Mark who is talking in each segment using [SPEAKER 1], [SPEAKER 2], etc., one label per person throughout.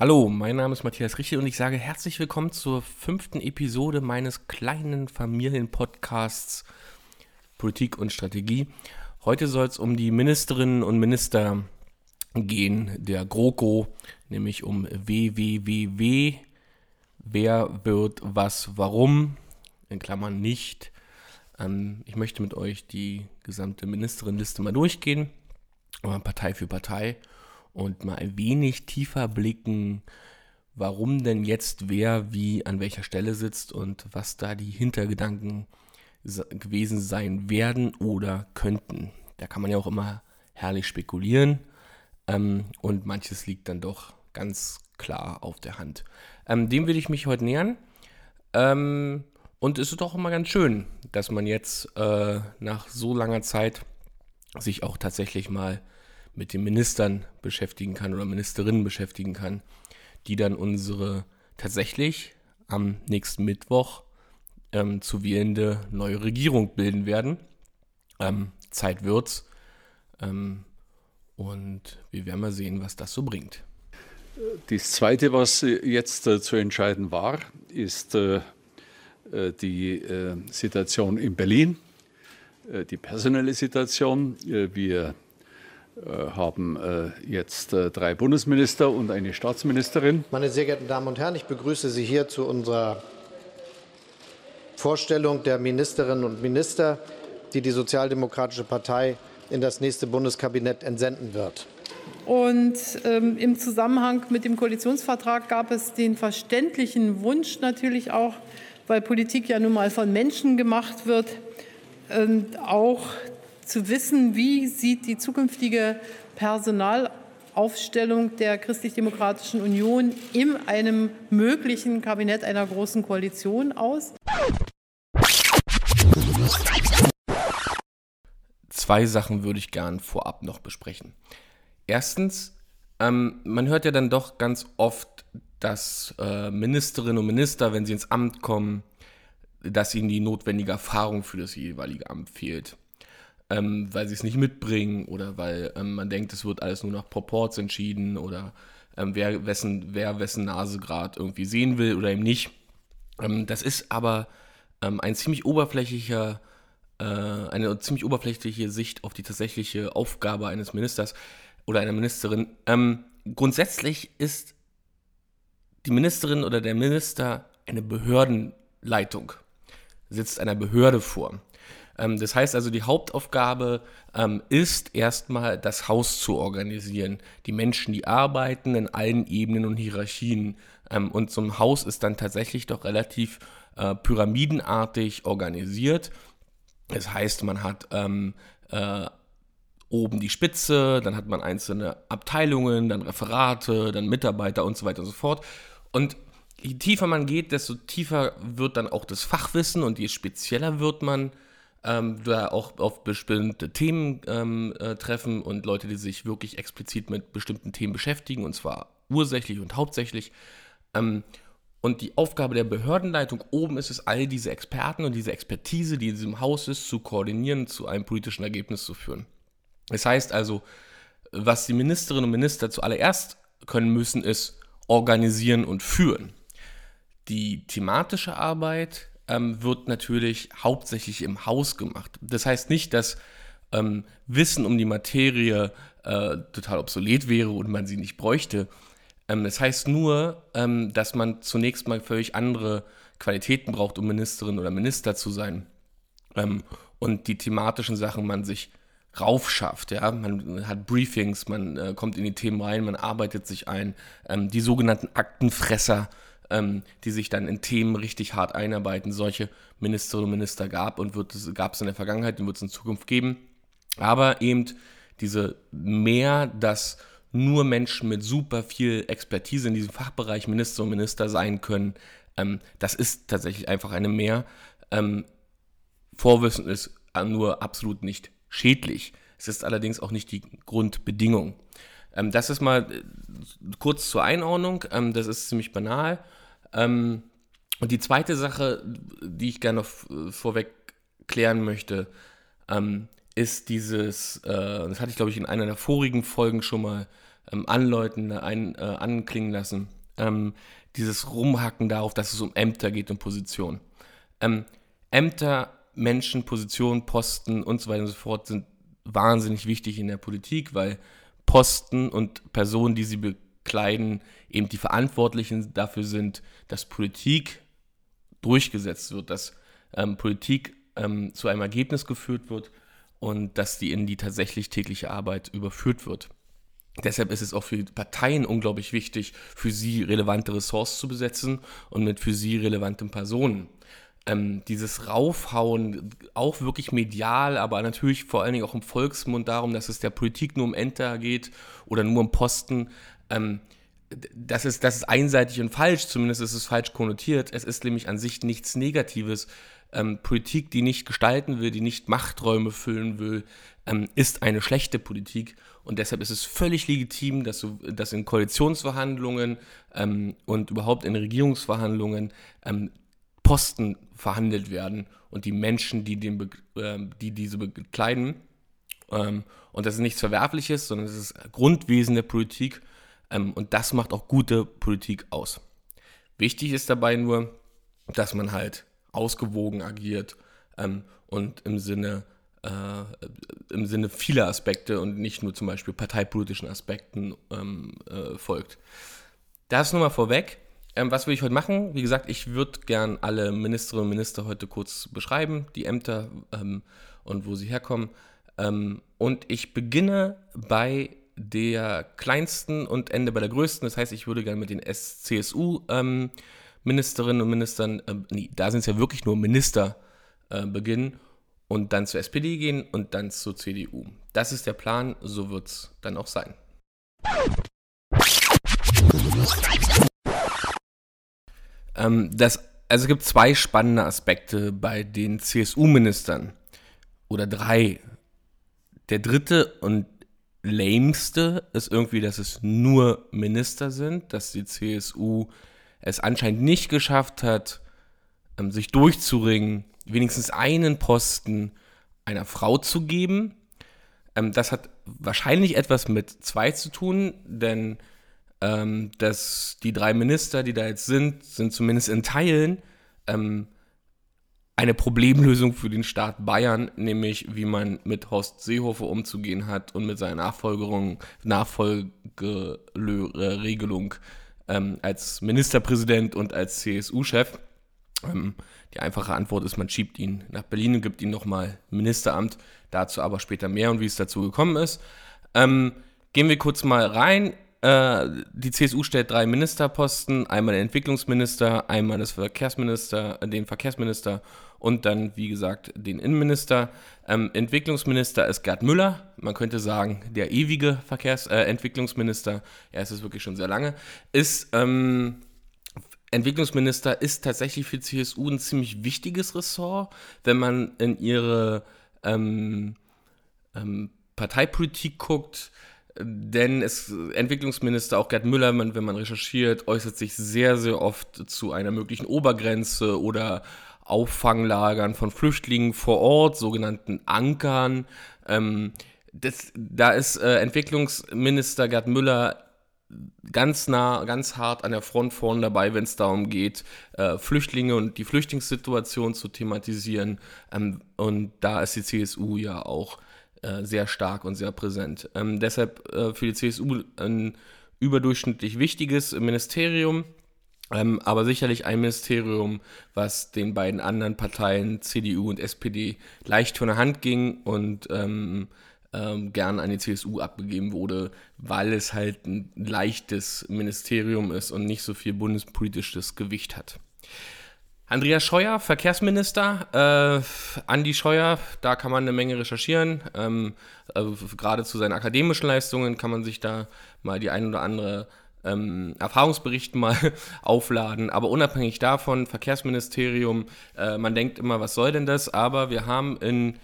[SPEAKER 1] Hallo, mein Name ist Matthias Richel und ich sage herzlich willkommen zur fünften Episode meines kleinen Familienpodcasts Politik und Strategie. Heute soll es um die Ministerinnen und Minister gehen, der GroKo, nämlich um WWWW. Wer wird was, warum? In Klammern nicht. Ähm, ich möchte mit euch die gesamte Ministerinnenliste mal durchgehen, Partei für Partei und mal ein wenig tiefer blicken, warum denn jetzt wer wie an welcher Stelle sitzt und was da die Hintergedanken gewesen sein werden oder könnten. Da kann man ja auch immer herrlich spekulieren ähm, und manches liegt dann doch ganz klar auf der Hand. Ähm, dem will ich mich heute nähern. Ähm, und es ist doch immer ganz schön, dass man jetzt äh, nach so langer Zeit sich auch tatsächlich mal mit den Ministern beschäftigen kann oder Ministerinnen beschäftigen kann, die dann unsere tatsächlich am nächsten Mittwoch ähm, zu wählende neue Regierung bilden werden. Ähm, Zeit wird's. Ähm, und wir werden mal sehen, was das so bringt.
[SPEAKER 2] Das Zweite, was jetzt äh, zu entscheiden war, ist äh, äh die äh, Situation in Berlin, äh, die personelle Situation. Äh, wir äh, haben äh, jetzt äh, drei Bundesminister und eine Staatsministerin.
[SPEAKER 3] Meine sehr geehrten Damen und Herren, ich begrüße Sie hier zu unserer Vorstellung der Ministerinnen und Minister, die die Sozialdemokratische Partei in das nächste Bundeskabinett entsenden wird.
[SPEAKER 4] Und ähm, im Zusammenhang mit dem Koalitionsvertrag gab es den verständlichen Wunsch natürlich auch, weil Politik ja nun mal von Menschen gemacht wird, ähm, auch zu wissen, wie sieht die zukünftige Personalaufstellung der Christlich-Demokratischen Union in einem möglichen Kabinett einer großen Koalition aus.
[SPEAKER 1] Zwei Sachen würde ich gern vorab noch besprechen. Erstens, ähm, man hört ja dann doch ganz oft, dass äh, Ministerinnen und Minister, wenn sie ins Amt kommen, dass ihnen die notwendige Erfahrung für das jeweilige Amt fehlt ähm, weil sie es nicht mitbringen oder weil ähm, man denkt, es wird alles nur nach Proports entschieden oder ähm, wer, wessen, wer wessen Nase gerade irgendwie sehen will oder eben nicht. Ähm, das ist aber ähm, ein ziemlich oberflächlicher, äh, eine ziemlich oberflächliche Sicht auf die tatsächliche Aufgabe eines Ministers oder einer Ministerin. Ähm, grundsätzlich ist die Ministerin oder der Minister eine Behördenleitung, sitzt einer Behörde vor. Ähm, das heißt also, die Hauptaufgabe ähm, ist erstmal das Haus zu organisieren. Die Menschen, die arbeiten in allen Ebenen und Hierarchien. Ähm, und so ein Haus ist dann tatsächlich doch relativ äh, pyramidenartig organisiert. Das heißt, man hat ähm, äh, oben die Spitze, dann hat man einzelne Abteilungen, dann Referate, dann Mitarbeiter und so weiter und so fort. Und je tiefer man geht, desto tiefer wird dann auch das Fachwissen und je spezieller wird man, ähm, da auch auf bestimmte Themen ähm, äh, treffen und Leute, die sich wirklich explizit mit bestimmten Themen beschäftigen, und zwar ursächlich und hauptsächlich. Ähm, und die Aufgabe der Behördenleitung oben ist es, all diese Experten und diese Expertise, die in diesem Haus ist, zu koordinieren, zu einem politischen Ergebnis zu führen. Das heißt also, was die Ministerinnen und Minister zuallererst können müssen, ist organisieren und führen. Die thematische Arbeit ähm, wird natürlich hauptsächlich im Haus gemacht. Das heißt nicht, dass ähm, Wissen um die Materie äh, total obsolet wäre und man sie nicht bräuchte. Ähm, das heißt nur, ähm, dass man zunächst mal völlig andere Qualitäten braucht, um Ministerin oder Minister zu sein. Ähm, und die thematischen Sachen man sich raufschafft. Ja? Man hat Briefings, man äh, kommt in die Themen rein, man arbeitet sich ein. Ähm, die sogenannten Aktenfresser ähm, die sich dann in Themen richtig hart einarbeiten. Solche Ministerinnen und Minister gab und gab es in der Vergangenheit und wird es in Zukunft geben. Aber eben diese mehr, dass nur Menschen mit super viel Expertise in diesem Fachbereich Minister und Minister sein können, ähm, das ist tatsächlich einfach eine Mehr. Ähm, Vorwissen ist nur absolut nicht schädlich. Es ist allerdings auch nicht die Grundbedingung. Ähm, das ist mal äh, kurz zur Einordnung. Ähm, das ist ziemlich banal. Ähm, und die zweite Sache, die ich gerne noch vorweg klären möchte, ähm, ist dieses, äh, das hatte ich glaube ich in einer der vorigen Folgen schon mal ähm, anläuten, ein, äh, anklingen lassen. Ähm, dieses Rumhacken darauf, dass es um Ämter geht und Positionen. Ähm, Ämter, Menschen, Positionen, Posten und so weiter und so fort sind wahnsinnig wichtig in der Politik, weil Posten und Personen, die sie bekleiden, eben die Verantwortlichen dafür sind, dass Politik durchgesetzt wird, dass ähm, Politik ähm, zu einem Ergebnis geführt wird und dass die in die tatsächlich tägliche Arbeit überführt wird. Deshalb ist es auch für Parteien unglaublich wichtig, für sie relevante Ressorts zu besetzen und mit für sie relevanten Personen. Ähm, dieses Raufhauen, auch wirklich medial, aber natürlich vor allen Dingen auch im Volksmund darum, dass es der Politik nur um Enter geht oder nur um Posten, ähm, das ist, das ist einseitig und falsch, zumindest ist es falsch konnotiert. Es ist nämlich an sich nichts Negatives. Ähm, Politik, die nicht gestalten will, die nicht Machträume füllen will, ähm, ist eine schlechte Politik. Und deshalb ist es völlig legitim, dass, so, dass in Koalitionsverhandlungen ähm, und überhaupt in Regierungsverhandlungen ähm, Posten verhandelt werden und die Menschen, die, den, äh, die diese bekleiden. Ähm, und das ist nichts Verwerfliches, sondern es ist Grundwesen der Politik. Ähm, und das macht auch gute Politik aus. Wichtig ist dabei nur, dass man halt ausgewogen agiert ähm, und im Sinne, äh, im Sinne vieler Aspekte und nicht nur zum Beispiel parteipolitischen Aspekten ähm, äh, folgt. Das nur mal vorweg. Ähm, was will ich heute machen? Wie gesagt, ich würde gern alle Ministerinnen und Minister heute kurz beschreiben, die Ämter ähm, und wo sie herkommen. Ähm, und ich beginne bei der kleinsten und ende bei der größten. Das heißt, ich würde gerne mit den CSU ähm, und Ministern, äh, nee, da sind es ja wirklich nur Minister, äh, beginnen und dann zur SPD gehen und dann zur CDU. Das ist der Plan, so wird es dann auch sein. Ähm, das, also es gibt zwei spannende Aspekte bei den CSU-Ministern oder drei. Der dritte und lämste ist irgendwie, dass es nur Minister sind, dass die CSU es anscheinend nicht geschafft hat, ähm, sich durchzuringen, wenigstens einen Posten einer Frau zu geben. Ähm, das hat wahrscheinlich etwas mit zwei zu tun, denn ähm, dass die drei Minister, die da jetzt sind, sind zumindest in Teilen eine Problemlösung für den Staat Bayern, nämlich wie man mit Horst Seehofer umzugehen hat und mit seiner Nachfolgerung, Nachfolgeregelung ähm, als Ministerpräsident und als CSU-Chef. Ähm, die einfache Antwort ist, man schiebt ihn nach Berlin und gibt ihm nochmal Ministeramt. Dazu aber später mehr und wie es dazu gekommen ist. Ähm, gehen wir kurz mal rein äh, die CSU stellt drei Ministerposten, einmal den Entwicklungsminister, einmal das Verkehrsminister, den Verkehrsminister und dann, wie gesagt, den Innenminister. Ähm, Entwicklungsminister ist Gerd Müller, man könnte sagen, der ewige Verkehrs äh, er ist es wirklich schon sehr lange, ist ähm, Entwicklungsminister ist tatsächlich für CSU ein ziemlich wichtiges Ressort, wenn man in ihre ähm, ähm Parteipolitik guckt. Denn es, Entwicklungsminister, auch Gerd Müller, wenn man recherchiert, äußert sich sehr, sehr oft zu einer möglichen Obergrenze oder Auffanglagern von Flüchtlingen vor Ort, sogenannten Ankern. Ähm, das, da ist äh, Entwicklungsminister Gerd Müller ganz nah, ganz hart an der Front vorne dabei, wenn es darum geht, äh, Flüchtlinge und die Flüchtlingssituation zu thematisieren. Ähm, und da ist die CSU ja auch äh, sehr stark und sehr präsent. Ähm, deshalb äh, für die CSU ein überdurchschnittlich wichtiges Ministerium, ähm, aber sicherlich ein Ministerium, was den beiden anderen Parteien CDU und SPD leicht von der Hand ging und ähm, ähm, gern an die CSU abgegeben wurde, weil es halt ein leichtes Ministerium ist und nicht so viel bundespolitisches Gewicht hat. Andreas Scheuer, Verkehrsminister. Äh, Andi Scheuer, da kann man eine Menge recherchieren. Ähm, äh, gerade zu seinen akademischen Leistungen kann man sich da mal die ein oder andere ähm, Erfahrungsbericht mal aufladen. Aber unabhängig davon, Verkehrsministerium, äh, man denkt immer, was soll denn das? Aber wir haben in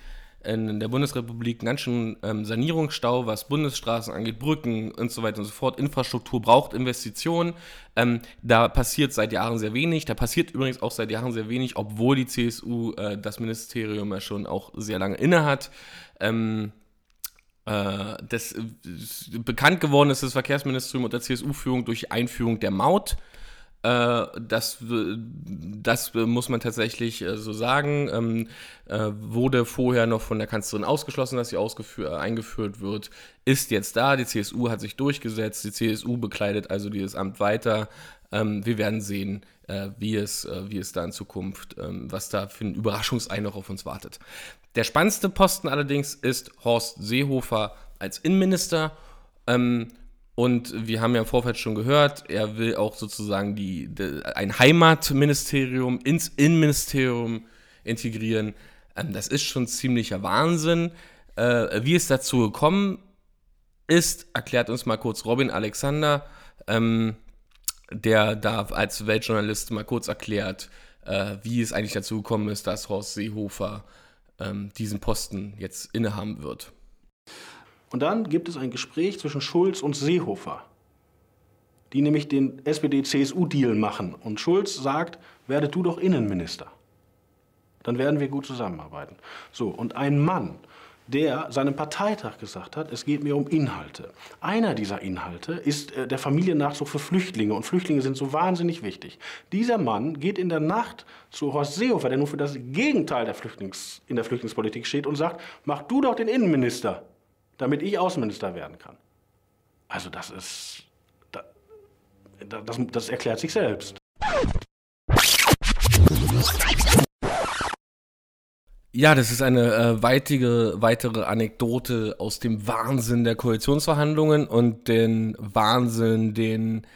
[SPEAKER 1] in der Bundesrepublik einen ganz schön ähm, Sanierungsstau, was Bundesstraßen angeht, Brücken und so weiter und so fort. Infrastruktur braucht Investitionen. Ähm, da passiert seit Jahren sehr wenig. Da passiert übrigens auch seit Jahren sehr wenig, obwohl die CSU äh, das Ministerium ja schon auch sehr lange innehat. Ähm, äh, das, das, bekannt geworden ist das Verkehrsministerium unter CSU-Führung durch Einführung der Maut. Äh, das, das muss man tatsächlich äh, so sagen. Ähm, äh, wurde vorher noch von der Kanzlerin ausgeschlossen, dass sie eingeführt wird. Ist jetzt da. Die CSU hat sich durchgesetzt. Die CSU bekleidet also dieses Amt weiter. Ähm, wir werden sehen, wie, es, wie es da in Zukunft, ähm, was da für ein Überraschungsei noch auf uns wartet. Der spannendste Posten allerdings ist Horst Seehofer als Innenminister. Ähm, und wir haben ja im Vorfeld schon gehört, er will auch sozusagen die, die ein Heimatministerium ins Innenministerium integrieren. Ähm, das ist schon ziemlicher Wahnsinn. Äh, wie es dazu gekommen ist, erklärt uns mal kurz Robin Alexander, ähm, der da als Weltjournalist mal kurz erklärt, äh, wie es eigentlich dazu gekommen ist, dass Horst Seehofer ähm, diesen Posten jetzt innehaben wird.
[SPEAKER 5] Und dann gibt es ein Gespräch zwischen Schulz und Seehofer, die nämlich den SPD-CSU-Deal machen. Und Schulz sagt, werde du doch Innenminister. Dann werden wir gut zusammenarbeiten. So, und ein Mann, der seinem Parteitag gesagt hat, es geht mir um Inhalte. Einer dieser Inhalte ist äh, der Familiennachzug für Flüchtlinge. Und Flüchtlinge sind so wahnsinnig wichtig. Dieser Mann geht in der Nacht zu Horst Seehofer, der nur für das Gegenteil der Flüchtlings, in der Flüchtlingspolitik steht, und sagt, mach du doch den Innenminister damit ich Außenminister werden kann. Also das ist, das, das erklärt sich selbst.
[SPEAKER 1] Ja, das ist eine äh, weitige, weitere Anekdote aus dem Wahnsinn der Koalitionsverhandlungen und den Wahnsinn, den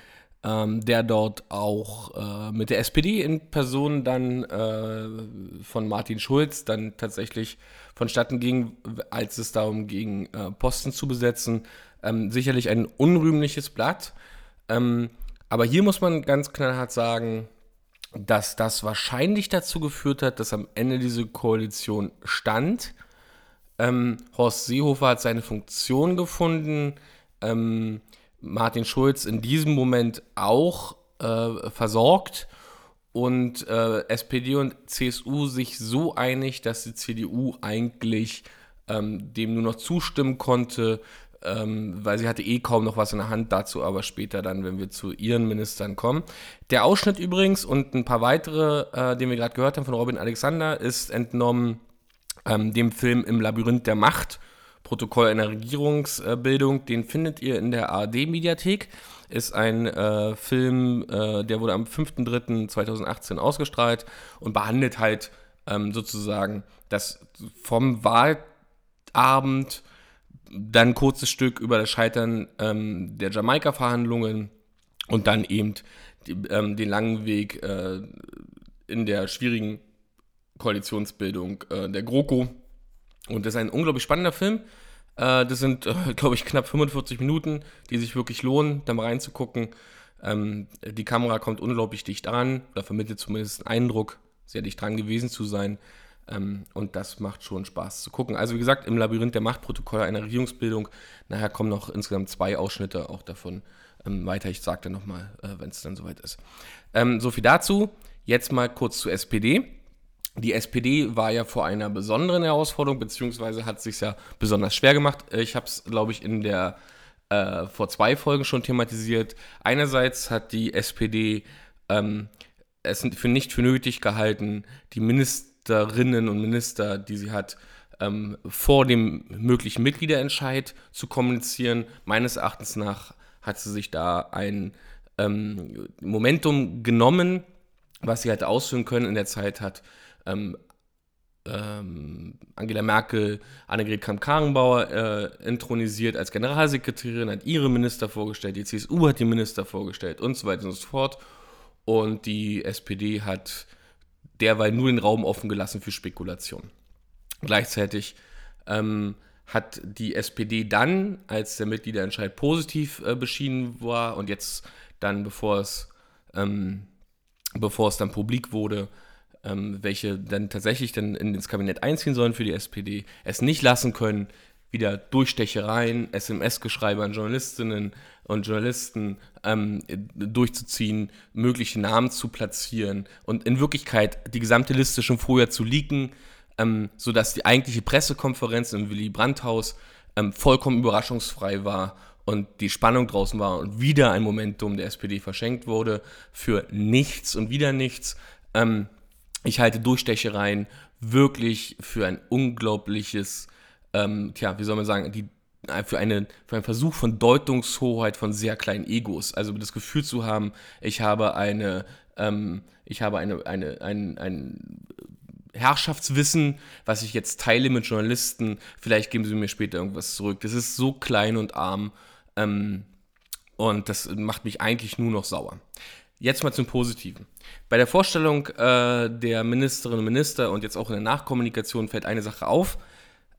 [SPEAKER 1] ähm, der dort auch äh, mit der SPD in Person dann äh, von Martin Schulz dann tatsächlich vonstatten ging, als es darum ging, äh, Posten zu besetzen. Ähm, sicherlich ein unrühmliches Blatt. Ähm, aber hier muss man ganz knallhart sagen, dass das wahrscheinlich dazu geführt hat, dass am Ende diese Koalition stand. Ähm, Horst Seehofer hat seine Funktion gefunden. Ähm, Martin Schulz in diesem Moment auch äh, versorgt und äh, SPD und CSU sich so einig, dass die CDU eigentlich ähm, dem nur noch zustimmen konnte, ähm, weil sie hatte eh kaum noch was in der Hand, dazu aber später dann, wenn wir zu ihren Ministern kommen. Der Ausschnitt übrigens und ein paar weitere, äh, den wir gerade gehört haben von Robin Alexander, ist entnommen ähm, dem Film Im Labyrinth der Macht Protokoll einer Regierungsbildung, den findet ihr in der ARD-Mediathek. Ist ein äh, Film, äh, der wurde am 5.3.2018 ausgestrahlt und behandelt halt ähm, sozusagen das vom Wahlabend dann ein kurzes Stück über das Scheitern ähm, der Jamaika-Verhandlungen und dann eben die, ähm, den langen Weg äh, in der schwierigen Koalitionsbildung äh, der GroKo und das ist ein unglaublich spannender Film. Äh, das sind, äh, glaube ich, knapp 45 Minuten, die sich wirklich lohnen, da mal reinzugucken. Ähm, die Kamera kommt unglaublich dicht dran oder vermittelt zumindest einen Eindruck, sehr dicht dran gewesen zu sein. Ähm, und das macht schon Spaß zu gucken. Also wie gesagt, im Labyrinth der Machtprotokolle einer Regierungsbildung, nachher kommen noch insgesamt zwei Ausschnitte auch davon ähm, weiter. Ich sage dann nochmal, äh, wenn es dann soweit ist. Ähm, so viel dazu. Jetzt mal kurz zur SPD. Die SPD war ja vor einer besonderen Herausforderung, beziehungsweise hat es sich ja besonders schwer gemacht. Ich habe es, glaube ich, in der äh, vor zwei Folgen schon thematisiert. Einerseits hat die SPD ähm, es für nicht für nötig gehalten, die Ministerinnen und Minister, die sie hat, ähm, vor dem möglichen Mitgliederentscheid zu kommunizieren. Meines Erachtens nach hat sie sich da ein ähm, Momentum genommen, was sie hätte ausführen können in der Zeit hat ähm, ähm, Angela Merkel Annegret Kramp-Karrenbauer äh, intronisiert als Generalsekretärin, hat ihre Minister vorgestellt, die CSU hat die Minister vorgestellt und so weiter und so fort. Und die SPD hat derweil nur den Raum offen gelassen für Spekulation. Gleichzeitig ähm, hat die SPD dann, als der Mitgliederentscheid positiv äh, beschieden war und jetzt dann, bevor es, ähm, bevor es dann publik wurde, ähm, welche dann tatsächlich dann ins Kabinett einziehen sollen für die SPD, es nicht lassen können, wieder Durchstechereien, SMS-Geschreibe an Journalistinnen und Journalisten ähm, durchzuziehen, mögliche Namen zu platzieren und in Wirklichkeit die gesamte Liste schon vorher zu leaken, ähm, sodass die eigentliche Pressekonferenz im Willy Brandt-Haus ähm, vollkommen überraschungsfrei war und die Spannung draußen war und wieder ein Momentum der SPD verschenkt wurde für nichts und wieder nichts. Ähm, ich halte Durchstechereien wirklich für ein unglaubliches, ähm, tja, wie soll man sagen, die, für, eine, für einen Versuch von Deutungshoheit von sehr kleinen Egos. Also das Gefühl zu haben, ich habe eine, ähm, ich habe eine, eine, ein, ein Herrschaftswissen, was ich jetzt teile mit Journalisten, vielleicht geben sie mir später irgendwas zurück. Das ist so klein und arm ähm, und das macht mich eigentlich nur noch sauer. Jetzt mal zum Positiven. Bei der Vorstellung äh, der Ministerinnen und Minister und jetzt auch in der Nachkommunikation fällt eine Sache auf,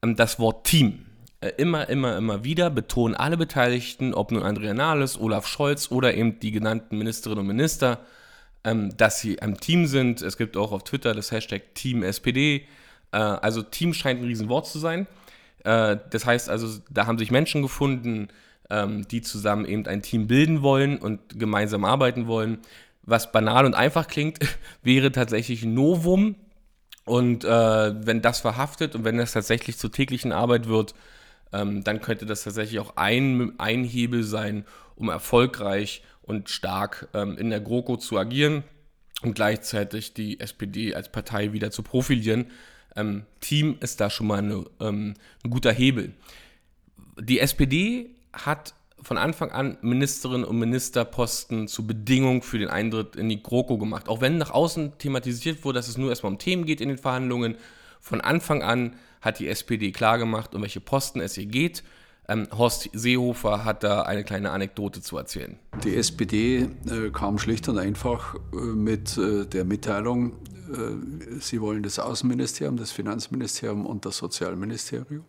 [SPEAKER 1] das Wort Team. Äh, immer, immer, immer wieder betonen alle Beteiligten, ob nun Andrea Nahles, Olaf Scholz oder eben die genannten Ministerinnen und Minister, ähm, dass sie ein Team sind. Es gibt auch auf Twitter das Hashtag Team SPD. Äh, also Team scheint ein Riesenwort zu sein. Äh, das heißt also, da haben sich Menschen gefunden, ähm, die zusammen eben ein Team bilden wollen und gemeinsam arbeiten wollen. Was banal und einfach klingt, wäre tatsächlich ein Novum. Und äh, wenn das verhaftet und wenn das tatsächlich zur täglichen Arbeit wird, ähm, dann könnte das tatsächlich auch ein, ein Hebel sein, um erfolgreich und stark ähm, in der GroKo zu agieren und gleichzeitig die SPD als Partei wieder zu profilieren. Ähm, Team ist da schon mal eine, ähm, ein guter Hebel. Die SPD hat von Anfang an Ministerinnen und Ministerposten zur Bedingung für den Eintritt in die GroKo gemacht. Auch wenn nach außen thematisiert wurde, dass es nur erstmal um Themen geht in den Verhandlungen, von Anfang an hat die SPD klargemacht, um welche Posten es hier geht ähm, Horst Seehofer hat da eine kleine Anekdote zu erzählen.
[SPEAKER 2] Die SPD äh, kam schlicht und einfach äh, mit äh, der Mitteilung, äh, sie wollen das Außenministerium, das Finanzministerium und das Sozialministerium.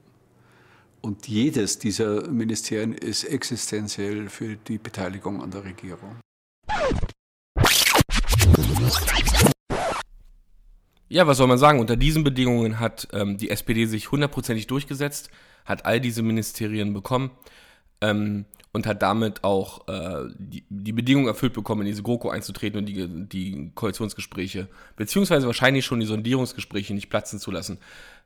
[SPEAKER 2] Und jedes dieser Ministerien ist existenziell für die Beteiligung an der Regierung.
[SPEAKER 1] Ja, was soll man sagen? Unter diesen Bedingungen hat ähm, die SPD sich hundertprozentig durchgesetzt hat all diese Ministerien bekommen ähm, und hat damit auch äh, die, die Bedingungen erfüllt bekommen, in diese GroKo einzutreten und die, die Koalitionsgespräche, beziehungsweise wahrscheinlich schon die Sondierungsgespräche nicht platzen zu lassen.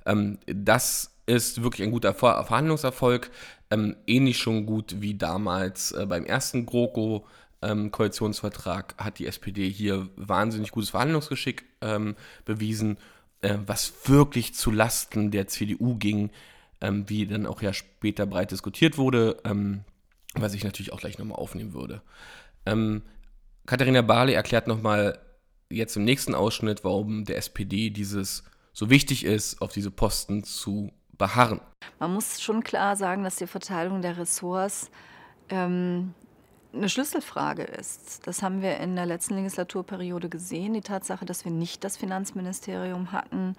[SPEAKER 1] Ähm, das ist wirklich ein guter Ver Verhandlungserfolg, ähm, ähnlich schon gut wie damals äh, beim ersten GroKo. Ähm, Koalitionsvertrag hat die SPD hier wahnsinnig gutes Verhandlungsgeschick ähm, bewiesen, äh, was wirklich zu Lasten der CDU ging, ähm, wie dann auch ja später breit diskutiert wurde, ähm, was ich natürlich auch gleich nochmal aufnehmen würde. Katharina Barley erklärt nochmal jetzt im nächsten Ausschnitt, warum der SPD dieses so wichtig ist, auf diese Posten zu beharren.
[SPEAKER 6] Man muss schon klar sagen, dass die Verteilung der Ressorts ähm, eine Schlüsselfrage ist. Das haben wir in der letzten Legislaturperiode gesehen. Die Tatsache, dass wir nicht das Finanzministerium hatten,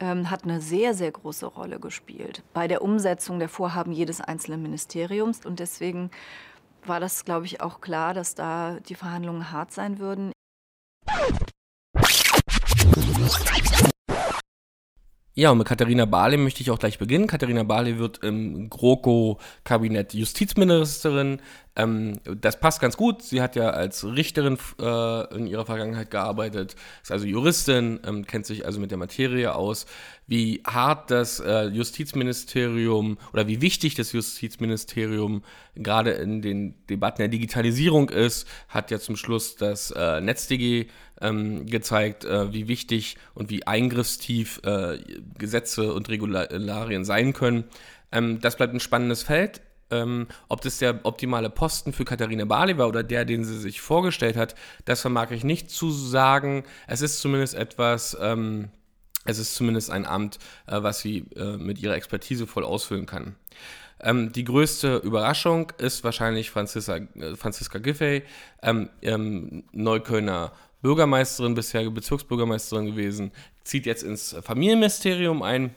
[SPEAKER 6] ähm, hat eine sehr, sehr große Rolle gespielt bei der Umsetzung der Vorhaben jedes einzelnen Ministeriums. Und deswegen war das, glaube ich, auch klar, dass da die Verhandlungen hart sein würden.
[SPEAKER 1] Ja, und mit Katharina Barley möchte ich auch gleich beginnen. Katharina Barley wird im GroKo-Kabinett Justizministerin. Ähm, das passt ganz gut. Sie hat ja als Richterin äh, in ihrer Vergangenheit gearbeitet, ist also Juristin, ähm, kennt sich also mit der Materie aus. Wie hart das äh, Justizministerium oder wie wichtig das Justizministerium gerade in den Debatten der Digitalisierung ist, hat ja zum Schluss das äh, NetzDG ähm, gezeigt, äh, wie wichtig und wie eingriffstief äh, Gesetze und Regularien sein können. Ähm, das bleibt ein spannendes Feld. Ähm, ob das der optimale Posten für Katharina Barley war oder der, den sie sich vorgestellt hat, das vermag ich nicht zu sagen. Es ist zumindest etwas, ähm, es ist zumindest ein Amt, äh, was sie äh, mit ihrer Expertise voll ausfüllen kann. Ähm, die größte Überraschung ist wahrscheinlich Franziska, äh, Franziska Giffey, ähm, ähm, Neuköllner Bürgermeisterin, bisher Bezirksbürgermeisterin gewesen, zieht jetzt ins Familienministerium ein.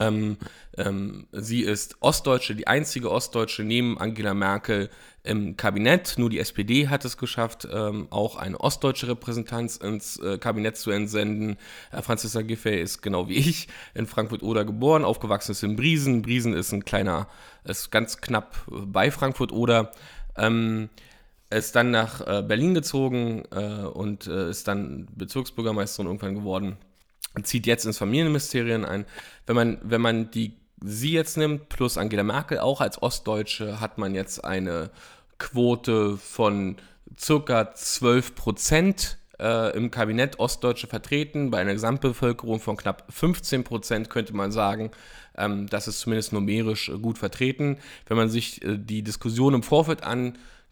[SPEAKER 1] Ähm, ähm, sie ist Ostdeutsche, die einzige Ostdeutsche neben Angela Merkel im Kabinett. Nur die SPD hat es geschafft, ähm, auch eine ostdeutsche Repräsentanz ins äh, Kabinett zu entsenden. Äh, Franziska Giffey ist genau wie ich in Frankfurt-Oder geboren, aufgewachsen ist in Briesen. Briesen ist ein kleiner, ist ganz knapp bei Frankfurt-Oder. Ähm, ist dann nach äh, Berlin gezogen äh, und äh, ist dann Bezirksbürgermeisterin irgendwann geworden. Zieht jetzt ins Familienministerium ein. Wenn man, wenn man die sie jetzt nimmt, plus Angela Merkel, auch als Ostdeutsche, hat man jetzt eine Quote von circa 12 Prozent äh, im Kabinett Ostdeutsche vertreten. Bei einer Gesamtbevölkerung von knapp 15 Prozent könnte man sagen, ähm, das ist zumindest numerisch äh, gut vertreten. Wenn man sich äh, die Diskussion im Vorfeld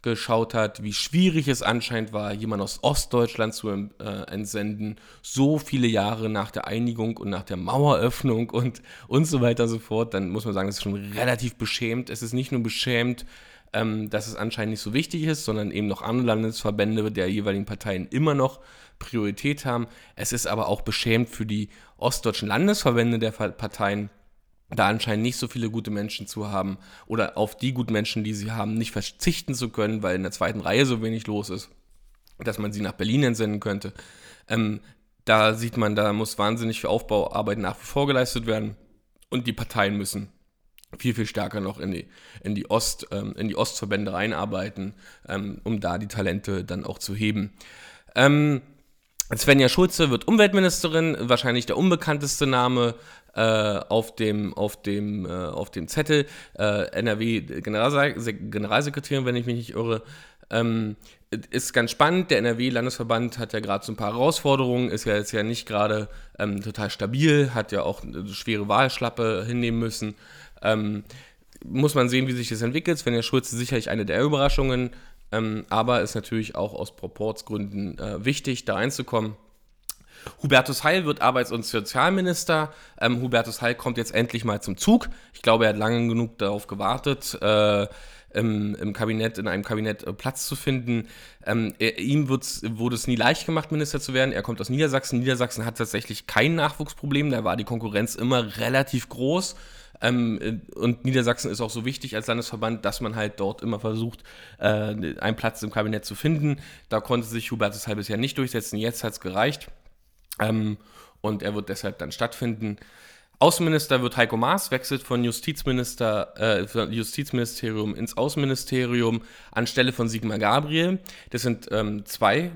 [SPEAKER 1] angeschaut hat, wie schwierig es anscheinend war, jemanden aus Ostdeutschland zu äh, entsenden, so viele Jahre nach der Einigung und nach der Maueröffnung und, und so weiter und so fort, dann muss man sagen, das ist schon relativ beschämt. Es ist nicht nur beschämt, ähm, dass es anscheinend nicht so wichtig ist, sondern eben noch andere Landesverbände der jeweiligen Parteien immer noch Priorität haben. Es ist aber auch beschämt für die ostdeutschen Landesverbände der Parteien, da anscheinend nicht so viele gute Menschen zu haben oder auf die guten Menschen, die sie haben, nicht verzichten zu können, weil in der zweiten Reihe so wenig los ist, dass man sie nach Berlin entsenden könnte. Ähm, da sieht man, da muss wahnsinnig viel Aufbauarbeit nach wie vor geleistet werden und die Parteien müssen viel, viel stärker noch in die, in die, Ost, ähm, in die Ostverbände reinarbeiten, ähm, um da die Talente dann auch zu heben. Ähm, Svenja Schulze wird Umweltministerin, wahrscheinlich der unbekannteste Name auf, dem, auf, dem, äh, auf dem Zettel. Äh, NRW-Generalsekretärin, wenn ich mich nicht irre. Ähm, ist ganz spannend. Der NRW-Landesverband hat ja gerade so ein paar Herausforderungen, ist ja jetzt ja nicht gerade ähm, total stabil, hat ja auch eine schwere Wahlschlappe hinnehmen müssen. Ähm, muss man sehen, wie sich das entwickelt. Svenja Schulze sicherlich eine der Überraschungen, ähm, aber ist natürlich auch aus Proportsgründen äh, wichtig, da reinzukommen. Hubertus Heil wird Arbeits- und Sozialminister. Ähm, Hubertus Heil kommt jetzt endlich mal zum Zug. Ich glaube, er hat lange genug darauf gewartet, äh, im, im, Kabinett, in einem Kabinett äh, Platz zu finden. Ähm, er, ihm wurde es nie leicht gemacht, Minister zu werden. Er kommt aus Niedersachsen. Niedersachsen hat tatsächlich kein Nachwuchsproblem. Da war die Konkurrenz immer relativ groß. Ähm, äh, und Niedersachsen ist auch so wichtig als Landesverband, dass man halt dort immer versucht, äh, einen Platz im Kabinett zu finden. Da konnte sich Hubertus Heil bisher nicht durchsetzen. Jetzt hat es gereicht. Ähm, und er wird deshalb dann stattfinden. Außenminister wird Heiko Maas, wechselt von Justizminister, äh, Justizministerium ins Außenministerium anstelle von Sigmar Gabriel. Das sind ähm, zwei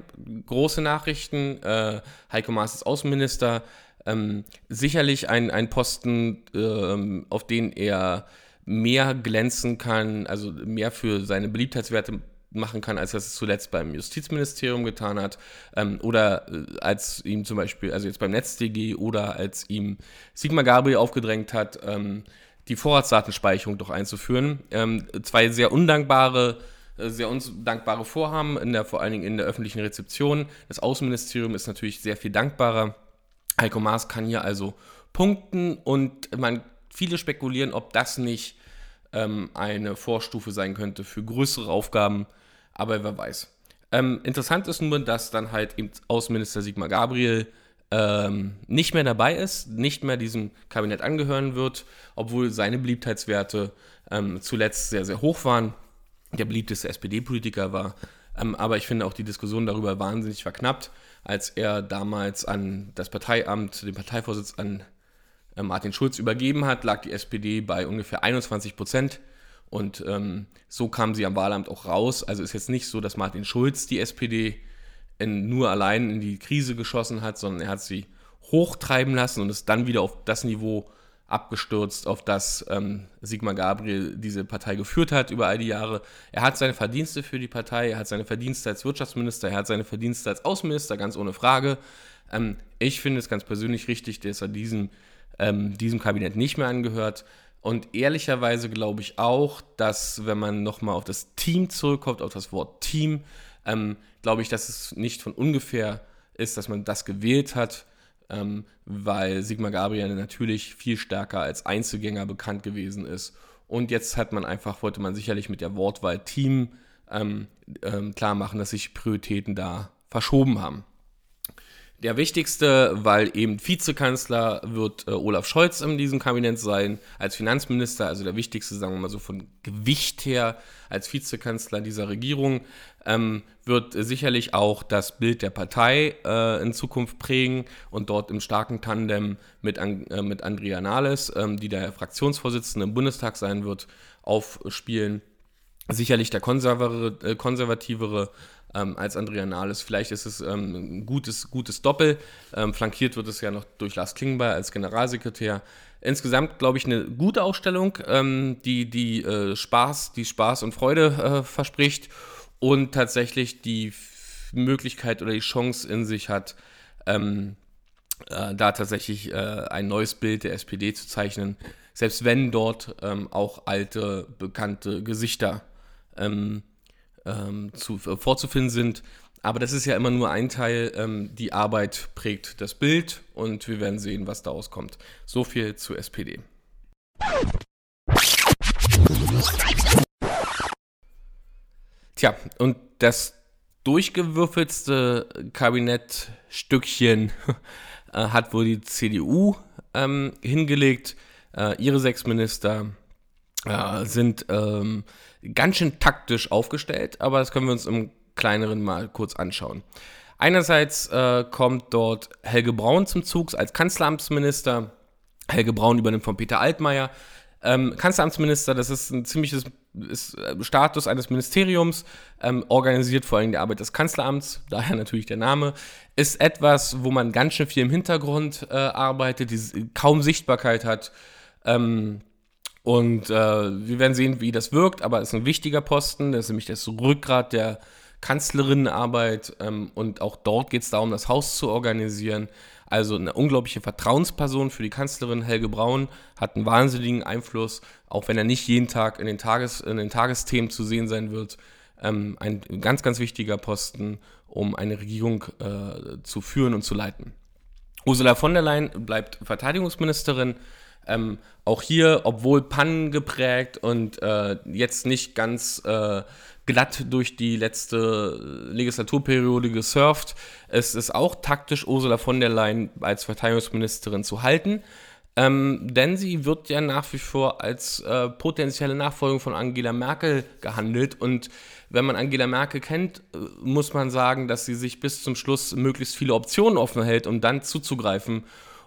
[SPEAKER 1] große Nachrichten. Äh, Heiko Maas ist Außenminister, ähm, sicherlich ein, ein Posten, ähm, auf den er mehr glänzen kann, also mehr für seine Beliebtheitswerte machen kann, als er es zuletzt beim Justizministerium getan hat. Ähm, oder äh, als ihm zum Beispiel, also jetzt beim NetzDG oder als ihm Sigmar Gabriel aufgedrängt hat, ähm, die Vorratsdatenspeicherung doch einzuführen. Ähm, zwei sehr undankbare äh, sehr undankbare Vorhaben, in der, vor allen Dingen in der öffentlichen Rezeption. Das Außenministerium ist natürlich sehr viel dankbarer. Heiko Maas kann hier also punkten und man, viele spekulieren, ob das nicht ähm, eine Vorstufe sein könnte für größere Aufgaben, aber wer weiß. Ähm, interessant ist nur, dass dann halt eben Außenminister Sigmar Gabriel ähm, nicht mehr dabei ist, nicht mehr diesem Kabinett angehören wird, obwohl seine Beliebtheitswerte ähm, zuletzt sehr, sehr hoch waren. Der beliebteste SPD-Politiker war. Ähm, aber ich finde auch die Diskussion darüber wahnsinnig verknappt, als er damals an das Parteiamt, den Parteivorsitz an äh, Martin Schulz übergeben hat, lag die SPD bei ungefähr 21 Prozent. Und ähm, so kam sie am Wahlamt auch raus. Also ist jetzt nicht so, dass Martin Schulz die SPD in, nur allein in die Krise geschossen hat, sondern er hat sie hochtreiben lassen und ist dann wieder auf das Niveau abgestürzt, auf das ähm, Sigmar Gabriel diese Partei geführt hat über all die Jahre. Er hat seine Verdienste für die Partei, er hat seine Verdienste als Wirtschaftsminister, er hat seine Verdienste als Außenminister, ganz ohne Frage. Ähm, ich finde es ganz persönlich richtig, dass er diesem, ähm, diesem Kabinett nicht mehr angehört. Und ehrlicherweise glaube ich auch, dass wenn man nochmal auf das Team zurückkommt, auf das Wort Team, ähm, glaube ich, dass es nicht von ungefähr ist, dass man das gewählt hat, ähm, weil Sigmar Gabriel natürlich viel stärker als Einzelgänger bekannt gewesen ist. Und jetzt hat man einfach, wollte man sicherlich mit der Wortwahl Team ähm, ähm, klar machen, dass sich Prioritäten da verschoben haben. Der wichtigste, weil eben Vizekanzler wird äh, Olaf Scholz in diesem Kabinett sein, als Finanzminister, also der wichtigste, sagen wir mal so von Gewicht her, als Vizekanzler dieser Regierung, ähm, wird sicherlich auch das Bild der Partei äh, in Zukunft prägen und dort im starken Tandem mit, äh, mit Andrea Nahles, ähm, die der Fraktionsvorsitzende im Bundestag sein wird, aufspielen. Sicherlich der konservativere, äh, konservativere ähm, als Andrea Nahles. Vielleicht ist es ähm, ein gutes, gutes Doppel. Ähm, flankiert wird es ja noch durch Lars Klingbeil als Generalsekretär. insgesamt, glaube ich, eine gute Ausstellung, ähm, die, die, äh, Spaß, die Spaß und Freude äh, verspricht und tatsächlich die Möglichkeit oder die Chance in sich hat, ähm, äh, da tatsächlich äh, ein neues Bild der SPD zu zeichnen, selbst wenn dort ähm, auch alte, bekannte Gesichter ähm, ähm, zu, äh, vorzufinden sind. Aber das ist ja immer nur ein Teil. Ähm, die Arbeit prägt das Bild und wir werden sehen, was daraus kommt. So viel zur SPD. Tja, und das durchgewürfelste Kabinettstückchen äh, hat wohl die CDU ähm, hingelegt. Äh, ihre sechs Minister äh, sind ähm, ganz schön taktisch aufgestellt, aber das können wir uns im kleineren mal kurz anschauen. Einerseits äh, kommt dort Helge Braun zum Zug als Kanzleramtsminister. Helge Braun übernimmt von Peter Altmaier. Ähm, Kanzleramtsminister, das ist ein ziemliches ist, äh, Status eines Ministeriums, ähm, organisiert vor allem die Arbeit des Kanzleramts, daher natürlich der Name, ist etwas, wo man ganz schön viel im Hintergrund äh, arbeitet, die kaum Sichtbarkeit hat. Ähm, und äh, wir werden sehen, wie das wirkt, aber es ist ein wichtiger Posten, das ist nämlich das Rückgrat der Kanzlerinnenarbeit ähm, und auch dort geht es darum, das Haus zu organisieren. Also eine unglaubliche Vertrauensperson für die Kanzlerin Helge Braun hat einen wahnsinnigen Einfluss, auch wenn er nicht jeden Tag in den, Tages, in den Tagesthemen zu sehen sein wird. Ähm, ein ganz, ganz wichtiger Posten, um eine Regierung äh, zu führen und zu leiten. Ursula von der Leyen bleibt Verteidigungsministerin. Ähm, auch hier, obwohl Pannen geprägt und äh, jetzt nicht ganz äh, glatt durch die letzte Legislaturperiode gesurft, es ist auch taktisch, Ursula von der Leyen als Verteidigungsministerin zu halten. Ähm, denn sie wird ja nach wie vor als äh, potenzielle Nachfolgung von Angela Merkel gehandelt. Und wenn man Angela Merkel kennt, äh, muss man sagen, dass sie sich bis zum Schluss möglichst viele Optionen offen hält, um dann zuzugreifen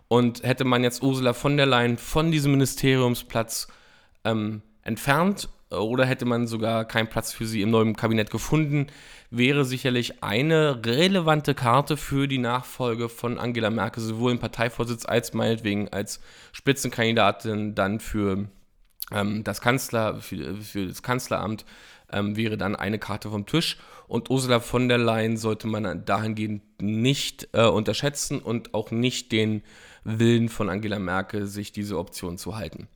[SPEAKER 1] und hätte man jetzt Ursula von der Leyen von diesem Ministeriumsplatz ähm, entfernt oder hätte man sogar keinen Platz für sie im neuen Kabinett gefunden, wäre sicherlich eine relevante Karte für die Nachfolge von Angela Merkel, sowohl im Parteivorsitz als meinetwegen als Spitzenkandidatin dann für das Kanzler, für, für das Kanzleramt, ähm, wäre dann eine Karte vom Tisch. Und Ursula von der Leyen sollte man dahingehend nicht äh, unterschätzen und auch nicht den Willen von Angela Merkel, sich diese Option zu halten.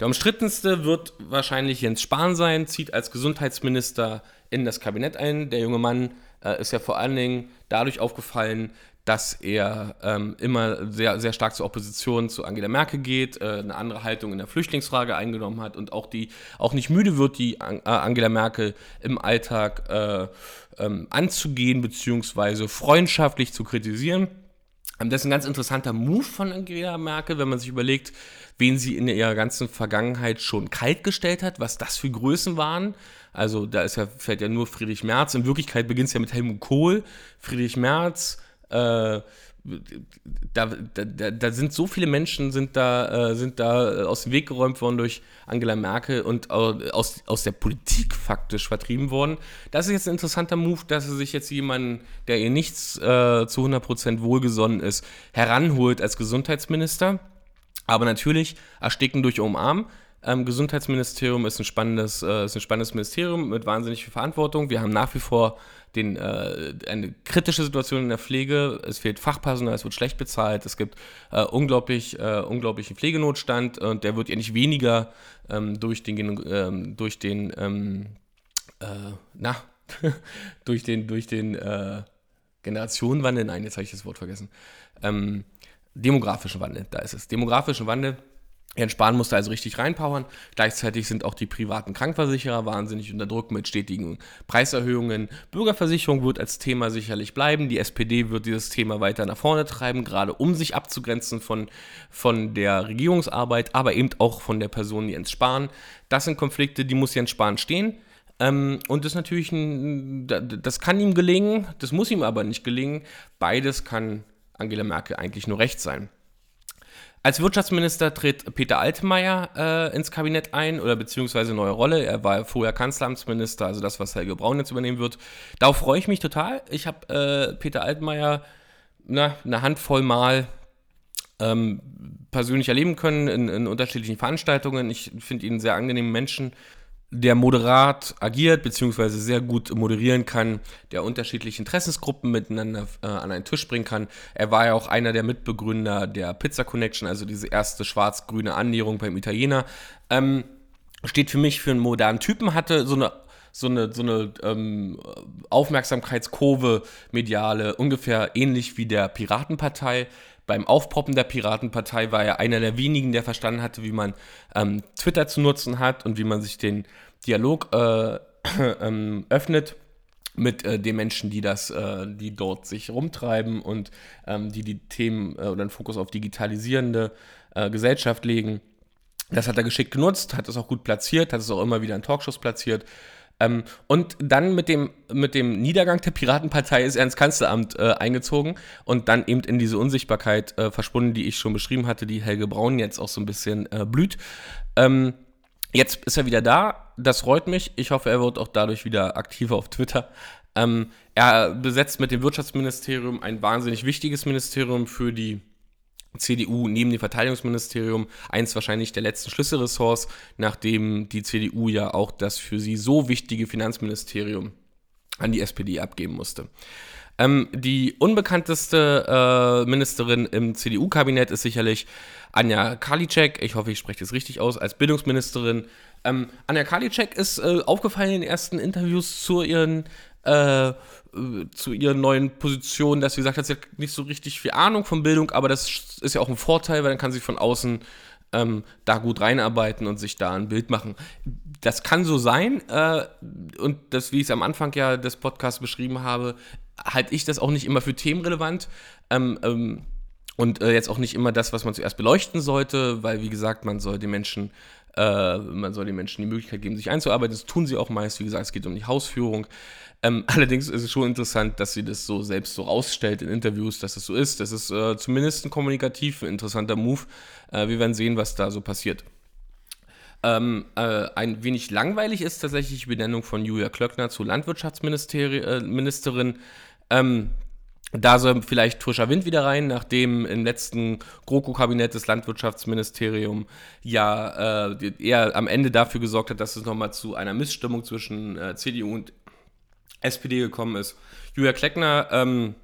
[SPEAKER 1] Der umstrittenste wird wahrscheinlich Jens Spahn sein, zieht als Gesundheitsminister in das Kabinett ein. Der junge Mann äh, ist ja vor allen Dingen dadurch aufgefallen, dass er ähm, immer sehr, sehr stark zur Opposition zu Angela Merkel geht, äh, eine andere Haltung in der Flüchtlingsfrage eingenommen hat und auch, die, auch nicht müde wird, die An äh, Angela Merkel im Alltag äh, ähm, anzugehen bzw. freundschaftlich zu kritisieren. Ähm, das ist ein ganz interessanter Move von Angela Merkel, wenn man sich überlegt, wen sie in ihrer ganzen Vergangenheit schon kaltgestellt hat, was das für Größen waren. Also da ist ja, fällt ja nur Friedrich Merz. In Wirklichkeit beginnt es ja mit Helmut Kohl, Friedrich Merz, äh, da, da, da, sind so viele Menschen sind da, äh, sind da äh, aus dem Weg geräumt worden durch Angela Merkel und aus, aus der Politik faktisch vertrieben worden. Das ist jetzt ein interessanter Move, dass sie sich jetzt jemanden, der ihr nichts äh, zu 100% wohlgesonnen ist, heranholt als Gesundheitsminister. Aber natürlich ersticken durch Umarmen. Ähm, Gesundheitsministerium ist ein, spannendes, äh, ist ein spannendes Ministerium mit wahnsinnig viel Verantwortung. Wir haben nach wie vor den, äh, eine kritische Situation in der Pflege. Es fehlt Fachpersonal, es wird schlecht bezahlt, es gibt äh, unglaublich, äh, unglaublichen Pflegenotstand und der wird ja nicht weniger ähm, durch den, ähm, durch den ähm, äh, na, durch den, durch den äh, Generationenwandel, nein, jetzt habe ich das Wort vergessen, ähm, demografischen Wandel, da ist es, demografischen Wandel Jens Spahn musste also richtig reinpowern. Gleichzeitig sind auch die privaten Krankversicherer wahnsinnig unter Druck mit stetigen Preiserhöhungen. Bürgerversicherung wird als Thema sicherlich bleiben. Die SPD wird dieses Thema weiter nach vorne treiben, gerade um sich abzugrenzen von, von der Regierungsarbeit, aber eben auch von der Person Jens Spahn. Das sind Konflikte, die muss Jens Spahn stehen. Ähm, und das natürlich ein, das kann ihm gelingen, das muss ihm aber nicht gelingen. Beides kann Angela Merkel eigentlich nur recht sein. Als Wirtschaftsminister tritt Peter Altmaier äh, ins Kabinett ein oder beziehungsweise neue Rolle. Er war vorher Kanzleramtsminister, also das, was Helge Braun jetzt übernehmen wird. Darauf freue ich mich total. Ich habe äh, Peter Altmaier na, eine Handvoll Mal ähm, persönlich erleben können in, in unterschiedlichen Veranstaltungen. Ich finde ihn einen sehr angenehmen Menschen, der moderat agiert, beziehungsweise sehr gut moderieren kann, der unterschiedliche Interessensgruppen miteinander äh, an einen Tisch bringen kann. Er war ja auch einer der Mitbegründer der Pizza Connection, also diese erste schwarz-grüne Annäherung beim Italiener. Ähm, steht für mich für einen modernen Typen, hatte so eine so eine, so eine ähm, Aufmerksamkeitskurve mediale, ungefähr ähnlich wie der Piratenpartei. Beim Aufpoppen der Piratenpartei war er einer der wenigen, der verstanden hatte, wie man ähm, Twitter zu nutzen hat und wie man sich den Dialog äh, ähm, öffnet mit äh, den Menschen, die das, äh, die dort sich rumtreiben und ähm, die die Themen äh, oder den Fokus auf digitalisierende äh, Gesellschaft legen. Das hat er geschickt genutzt, hat es auch gut platziert, hat es auch immer wieder in Talkshows platziert ähm, und dann mit dem, mit dem Niedergang der Piratenpartei ist er ins Kanzleramt äh, eingezogen und dann eben in diese Unsichtbarkeit äh, verschwunden, die ich schon beschrieben hatte, die Helge Braun jetzt auch so ein bisschen äh, blüht. Ähm, jetzt ist er wieder da, das freut mich. Ich hoffe, er wird auch dadurch wieder aktiver auf Twitter. Ähm, er besetzt mit dem Wirtschaftsministerium ein wahnsinnig wichtiges Ministerium für die CDU neben dem Verteidigungsministerium eins wahrscheinlich der letzten Schlüsselressorts, nachdem die CDU ja auch das für sie so wichtige Finanzministerium an die SPD abgeben musste. Ähm, die unbekannteste äh, Ministerin im CDU-Kabinett ist sicherlich Anja Karliczek. Ich hoffe, ich spreche das richtig aus, als Bildungsministerin. Ähm, Anja Karliczek ist äh, aufgefallen in den ersten Interviews zu ihren äh, zu ihren neuen Positionen, dass sie gesagt hat, sie hat nicht so richtig viel Ahnung von Bildung, aber das ist ja auch ein Vorteil, weil dann kann sie von außen ähm, da gut reinarbeiten und sich da ein Bild machen. Das kann so sein äh, und das, wie ich es am Anfang ja des Podcasts beschrieben habe, halte ich das auch nicht immer für themenrelevant. Ähm, ähm, und äh, jetzt auch nicht immer das, was man zuerst beleuchten sollte, weil, wie gesagt, man soll den Menschen, äh, man soll den Menschen die Möglichkeit geben, sich einzuarbeiten. Das tun sie auch meist. Wie gesagt, es geht um die Hausführung. Ähm, allerdings ist es schon interessant, dass sie das so selbst so rausstellt in Interviews, dass es so ist. Das ist äh, zumindest ein kommunikativ interessanter Move. Äh, wir werden sehen, was da so passiert. Ähm, äh, ein wenig langweilig ist tatsächlich die Benennung von Julia Klöckner zur Landwirtschaftsministerin. Äh, ähm, da soll vielleicht frischer Wind wieder rein, nachdem im letzten GroKo-Kabinett des Landwirtschaftsministeriums ja äh, eher am Ende dafür gesorgt hat, dass es nochmal zu einer Missstimmung zwischen äh, CDU und SPD gekommen ist. Julia Kleckner ähm,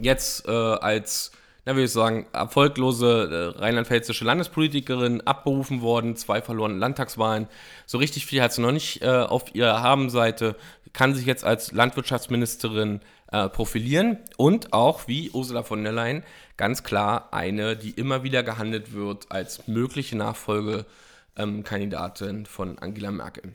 [SPEAKER 1] jetzt äh, als, na würde ich sagen, erfolglose äh, rheinland-pfälzische Landespolitikerin abberufen worden, zwei verlorene Landtagswahlen. So richtig viel hat sie noch nicht äh, auf ihrer Habenseite, kann sich jetzt als Landwirtschaftsministerin äh, profilieren und auch wie Ursula von der Leyen ganz klar eine, die immer wieder gehandelt wird als mögliche Nachfolgekandidatin von Angela Merkel.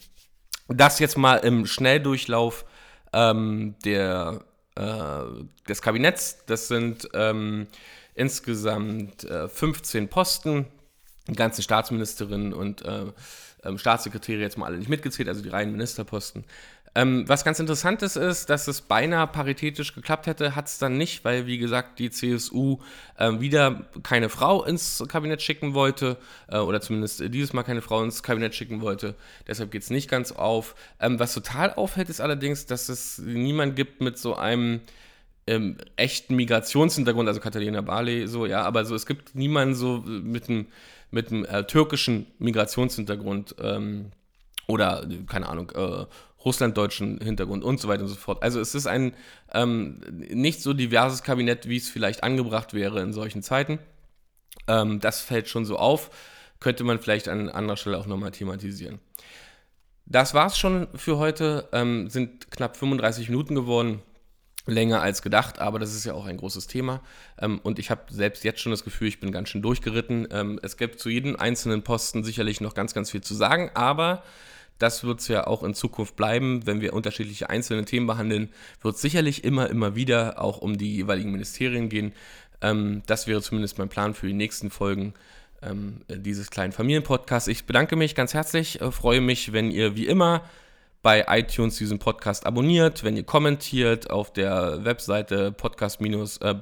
[SPEAKER 1] Das jetzt mal im Schnelldurchlauf ähm, der, äh, des Kabinetts. Das sind ähm, insgesamt äh, 15 Posten, die ganzen Staatsministerinnen und äh, ähm, Staatssekretäre jetzt mal alle nicht mitgezählt, also die reinen Ministerposten. Ähm, was ganz interessant ist, ist, dass es beinahe paritätisch geklappt hätte, hat es dann nicht, weil, wie gesagt, die CSU äh, wieder keine Frau ins Kabinett schicken wollte, äh, oder zumindest dieses Mal keine Frau ins Kabinett schicken wollte. Deshalb geht es nicht ganz auf. Ähm, was total auffällt, ist allerdings, dass es niemand gibt mit so einem ähm, echten Migrationshintergrund, also Katharina Barley, so, ja, aber so, es gibt niemanden so mit einem mit äh, türkischen Migrationshintergrund ähm, oder, keine Ahnung, äh, russlanddeutschen Hintergrund und so weiter und so fort. Also es ist ein ähm, nicht so diverses Kabinett, wie es vielleicht angebracht wäre in solchen Zeiten. Ähm, das fällt schon so auf, könnte man vielleicht an anderer Stelle auch nochmal thematisieren. Das war's schon für heute, ähm, sind knapp 35 Minuten geworden länger als gedacht, aber das ist ja auch ein großes Thema. Ähm, und ich habe selbst jetzt schon das Gefühl, ich bin ganz schön durchgeritten. Ähm, es gibt zu jedem einzelnen Posten sicherlich noch ganz, ganz viel zu sagen, aber das wird es ja auch in Zukunft bleiben, wenn wir unterschiedliche einzelne Themen behandeln, wird es sicherlich immer, immer wieder auch um die jeweiligen Ministerien gehen. Ähm, das wäre zumindest mein Plan für die nächsten Folgen dieses kleinen Familienpodcasts. Ich bedanke mich ganz herzlich, äh, freue mich, wenn ihr wie immer bei iTunes diesen Podcast abonniert, wenn ihr kommentiert auf der Webseite podcast äh,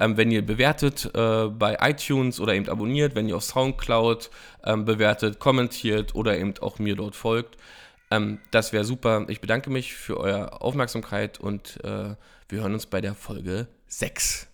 [SPEAKER 1] ähm, wenn ihr bewertet äh, bei iTunes oder eben abonniert, wenn ihr auf Soundcloud ähm, bewertet, kommentiert oder eben auch mir dort folgt. Ähm, das wäre super. Ich bedanke mich für eure Aufmerksamkeit und äh, wir hören uns bei der Folge 6.